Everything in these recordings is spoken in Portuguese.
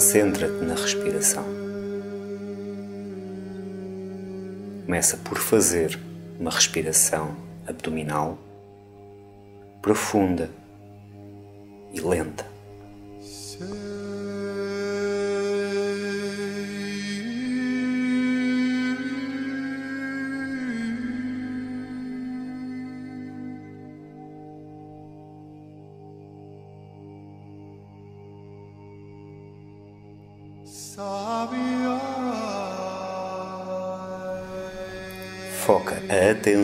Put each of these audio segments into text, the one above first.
Concentra-te na respiração. Começa por fazer uma respiração abdominal profunda e lenta.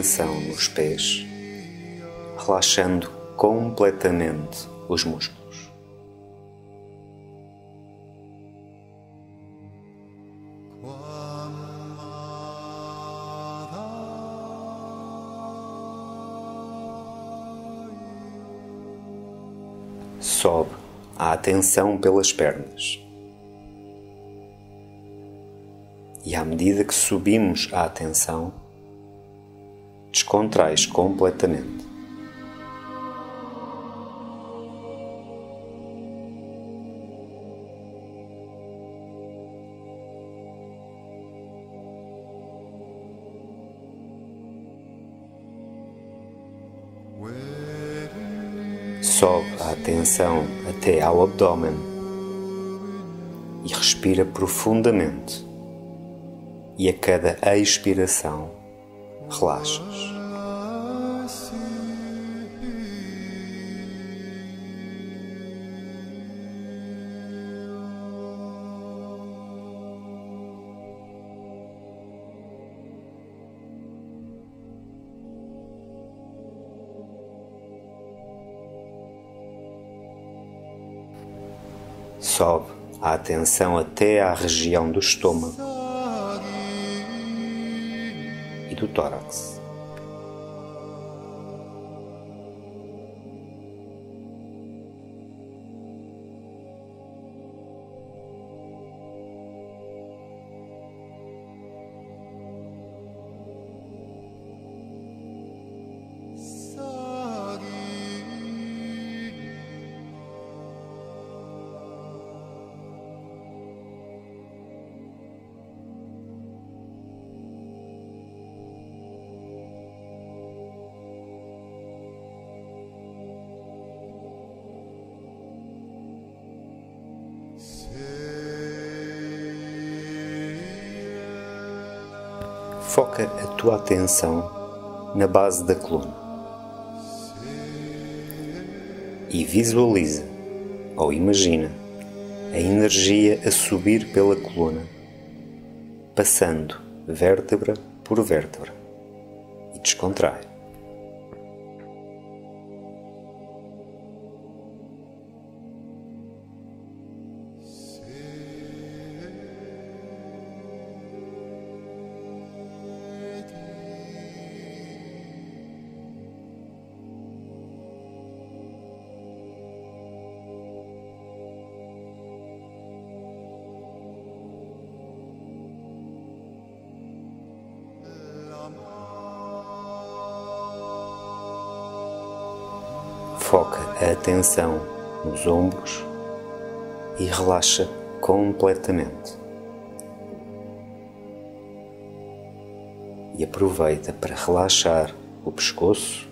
A atenção nos pés, relaxando completamente os músculos. Sobe a atenção pelas pernas. E à medida que subimos a atenção, descontrais completamente. Sobe a atenção até ao abdômen e respira profundamente. E a cada expiração, relaxas. Sobe a atenção até à região do estômago e do tórax. Foca a tua atenção na base da coluna e visualiza ou imagina a energia a subir pela coluna, passando vértebra por vértebra e descontrai. Foca a atenção nos ombros e relaxa completamente. E aproveita para relaxar o pescoço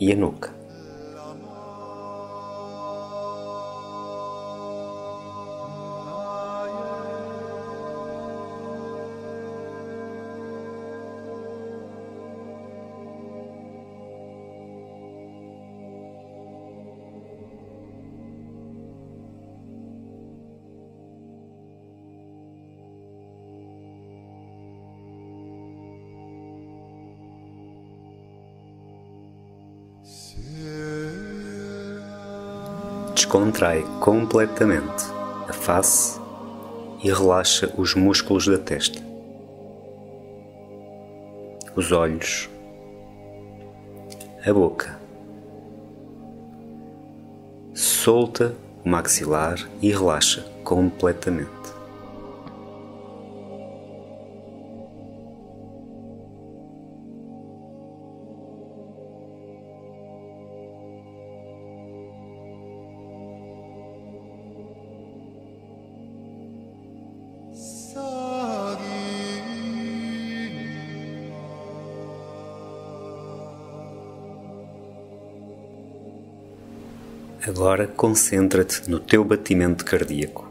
e a nuca. Descontrai completamente a face e relaxa os músculos da testa, os olhos, a boca. Solta o maxilar e relaxa completamente. Agora concentra-te no teu batimento cardíaco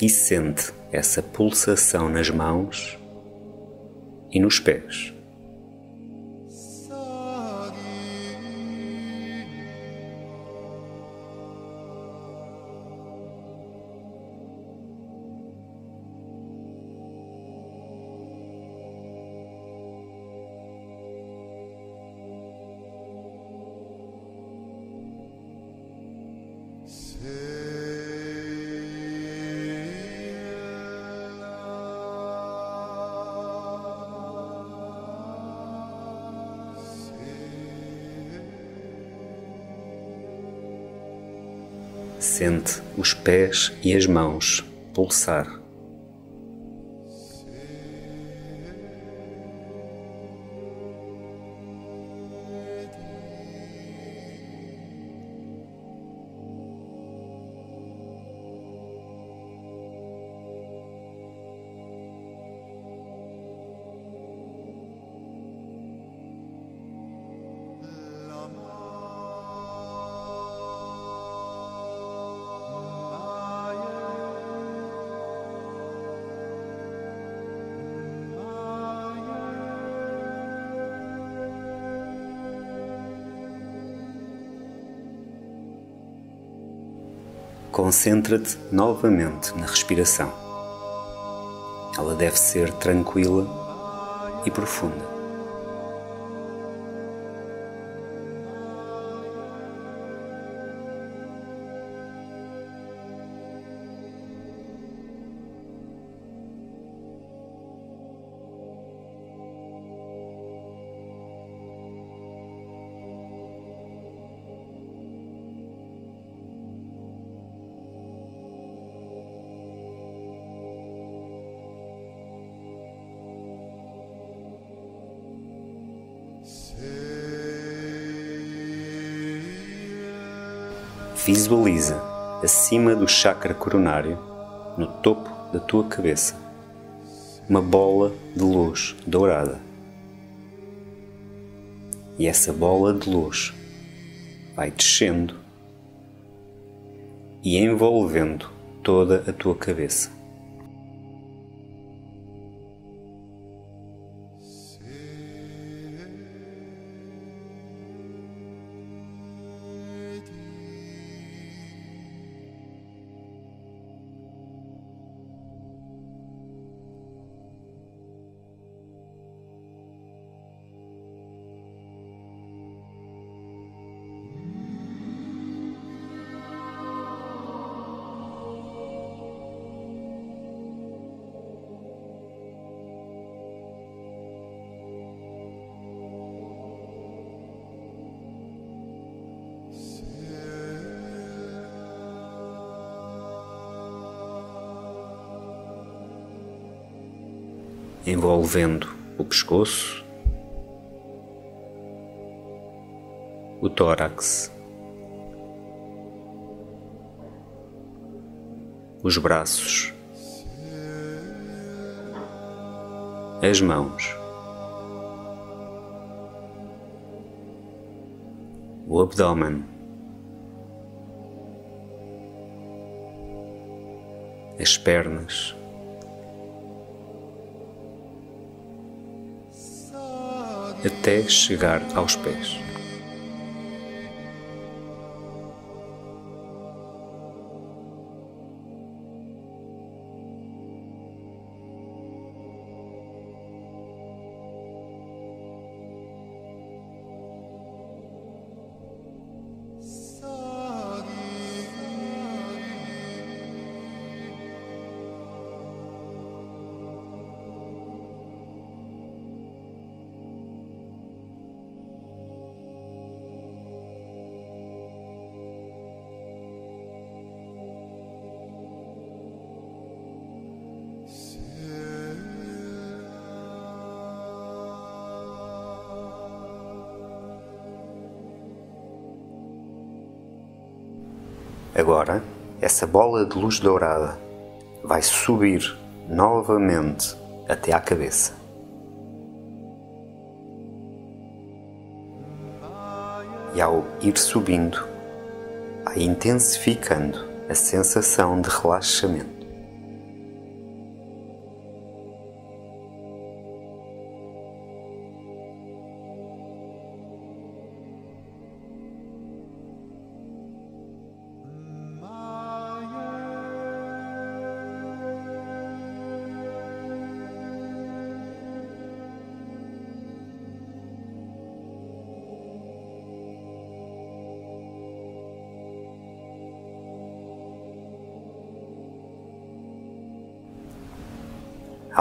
e sente essa pulsação nas mãos e nos pés. Sente os pés e as mãos pulsar. Concentra-te novamente na respiração. Ela deve ser tranquila e profunda. Visualiza acima do chakra coronário, no topo da tua cabeça, uma bola de luz dourada. E essa bola de luz vai descendo e envolvendo toda a tua cabeça. Envolvendo o pescoço, o tórax, os braços, as mãos, o abdômen. As pernas, até chegar aos pés. Agora, essa bola de luz dourada vai subir novamente até à cabeça. E ao ir subindo, vai intensificando a sensação de relaxamento.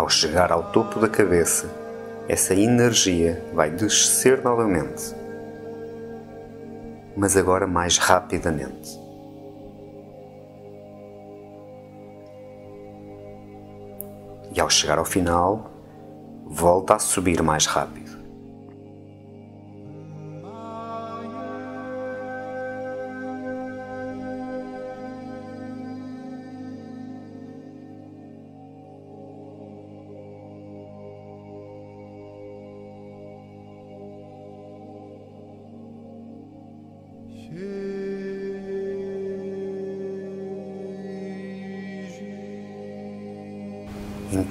Ao chegar ao topo da cabeça, essa energia vai descer novamente, mas agora mais rapidamente. E ao chegar ao final, volta a subir mais rápido.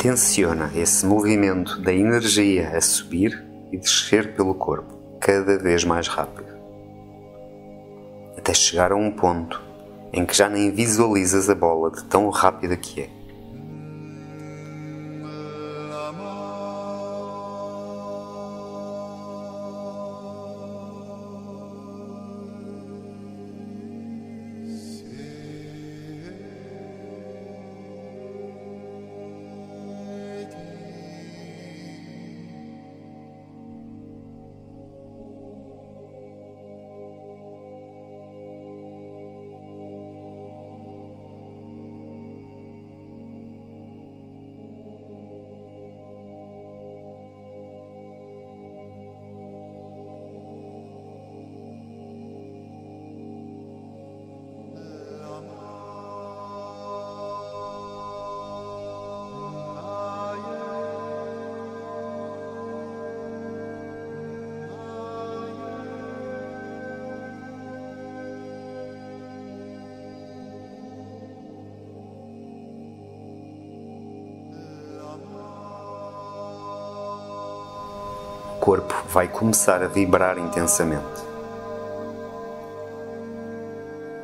Intenciona esse movimento da energia a subir e descer pelo corpo, cada vez mais rápido, até chegar a um ponto em que já nem visualizas a bola de tão rápida que é. Corpo vai começar a vibrar intensamente.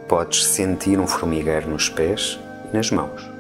Podes sentir um formigueiro nos pés e nas mãos.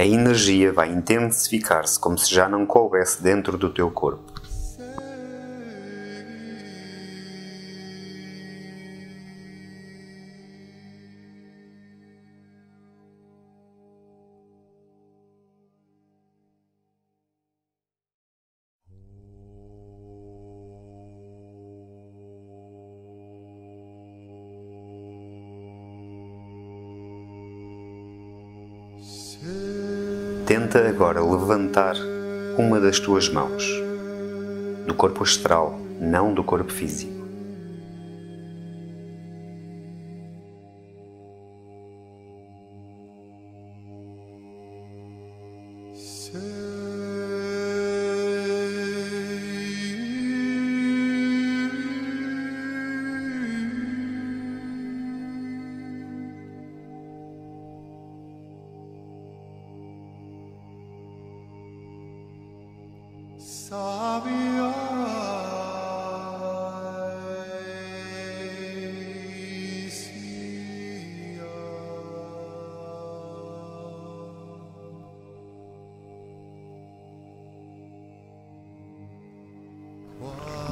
A energia vai intensificar-se como se já não coubesse dentro do teu corpo. Tenta agora levantar uma das tuas mãos, do corpo astral, não do corpo físico.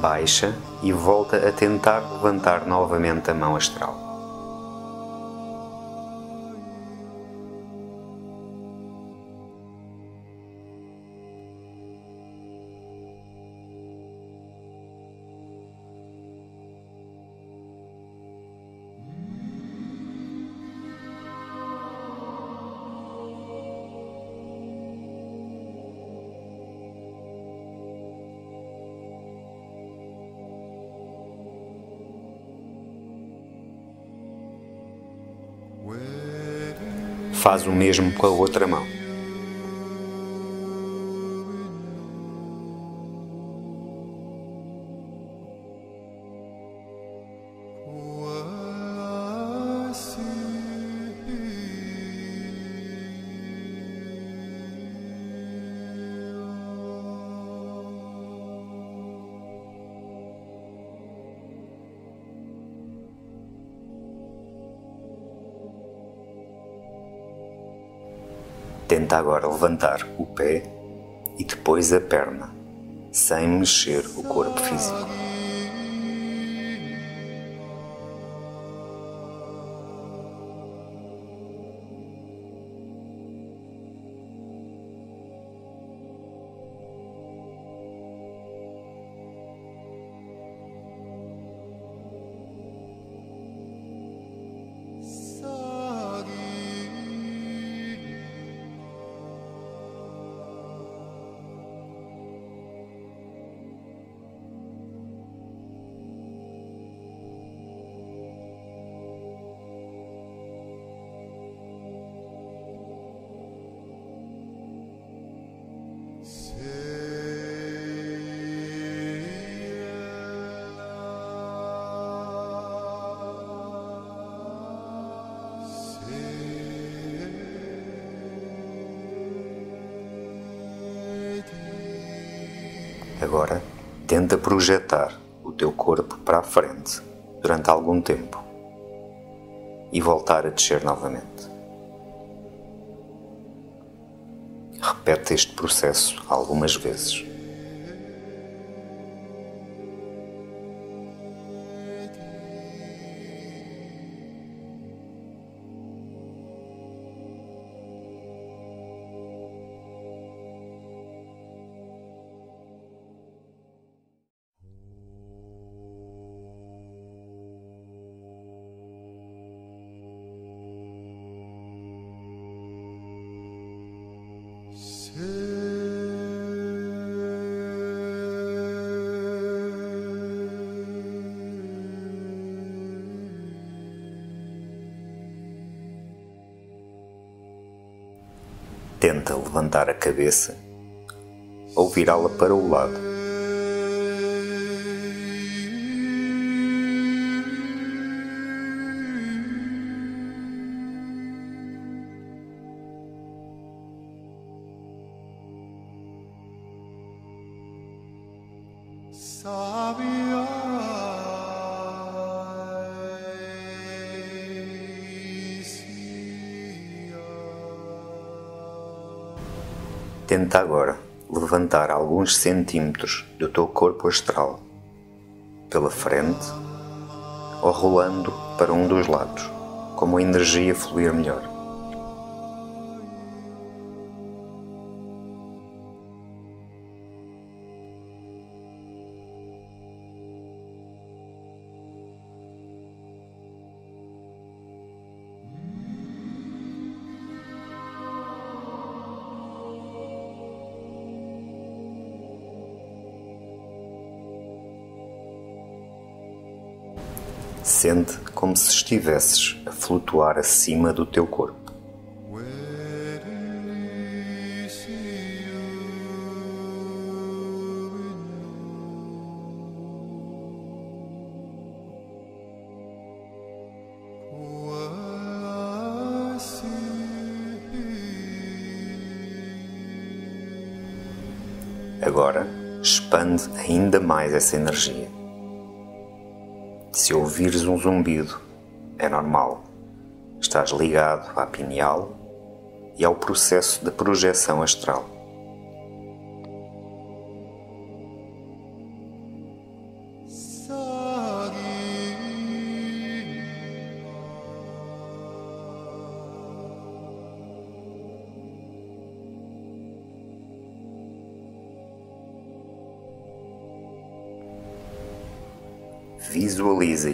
Baixa e volta a tentar levantar novamente a mão astral. Faz o mesmo com a outra mão. Tenta agora levantar o pé e depois a perna, sem mexer o corpo físico. Agora, tenta projetar o teu corpo para a frente durante algum tempo e voltar a descer novamente. Repete este processo algumas vezes. Tenta levantar a cabeça ou virá-la para o lado. Tenta agora levantar alguns centímetros do teu corpo astral pela frente ou rolando para um dos lados, como a energia fluir melhor. Como se estivesses a flutuar acima do teu corpo. Agora expande ainda mais essa energia. Se ouvires um zumbido, é normal. Estás ligado à pineal e ao processo de projeção astral.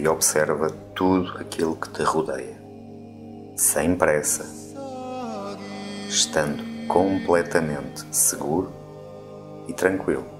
E observa tudo aquilo que te rodeia, sem pressa, estando completamente seguro e tranquilo.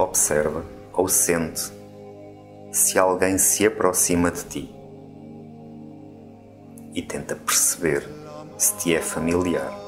Observa ou sente se alguém se aproxima de ti e tenta perceber se te é familiar.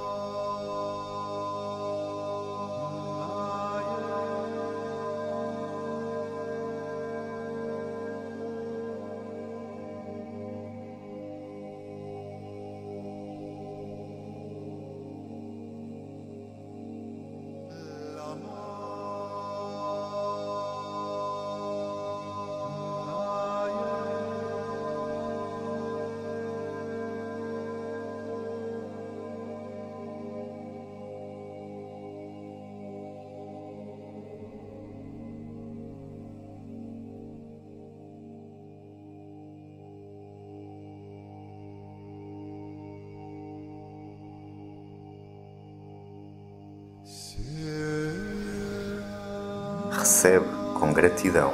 Recebe com gratidão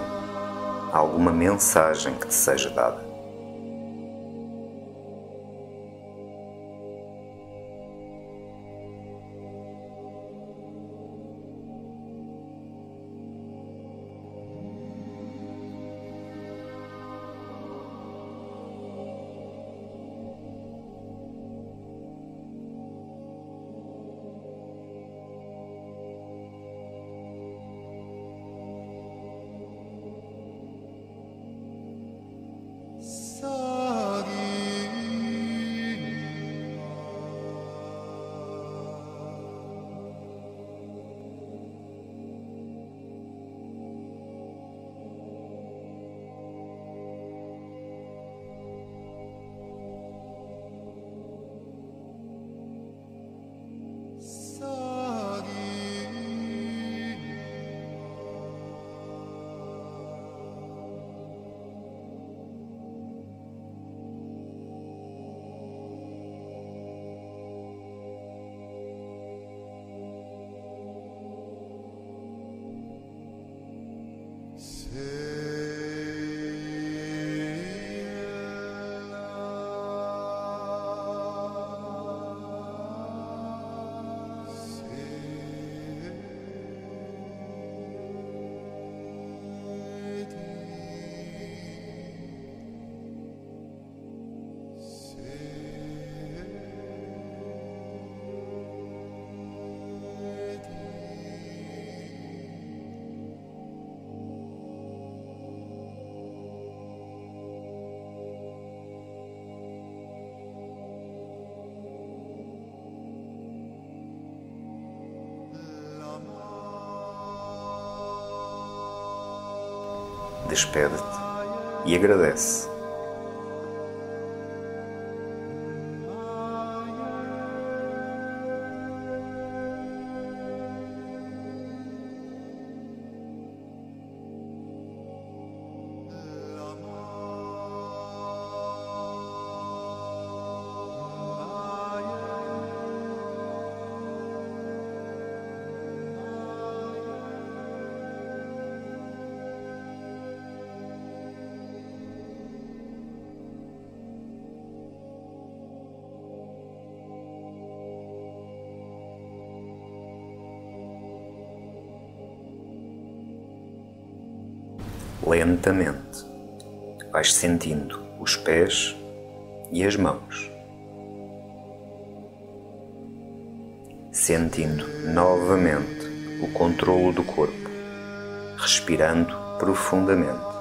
alguma mensagem que te seja dada. Despede-te e agradece. Lentamente vais sentindo os pés e as mãos, sentindo novamente o controlo do corpo, respirando profundamente.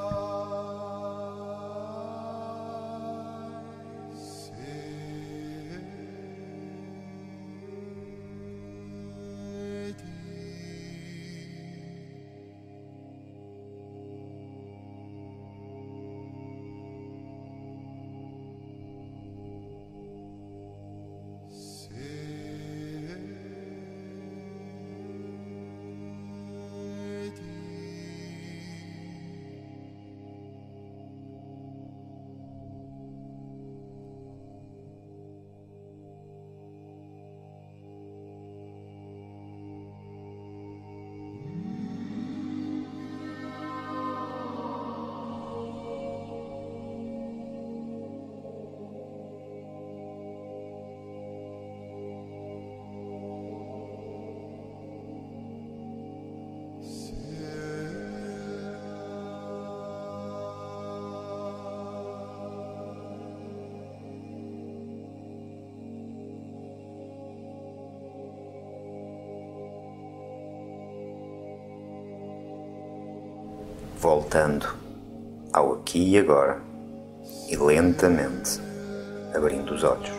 Voltando ao aqui e agora e lentamente abrindo os olhos.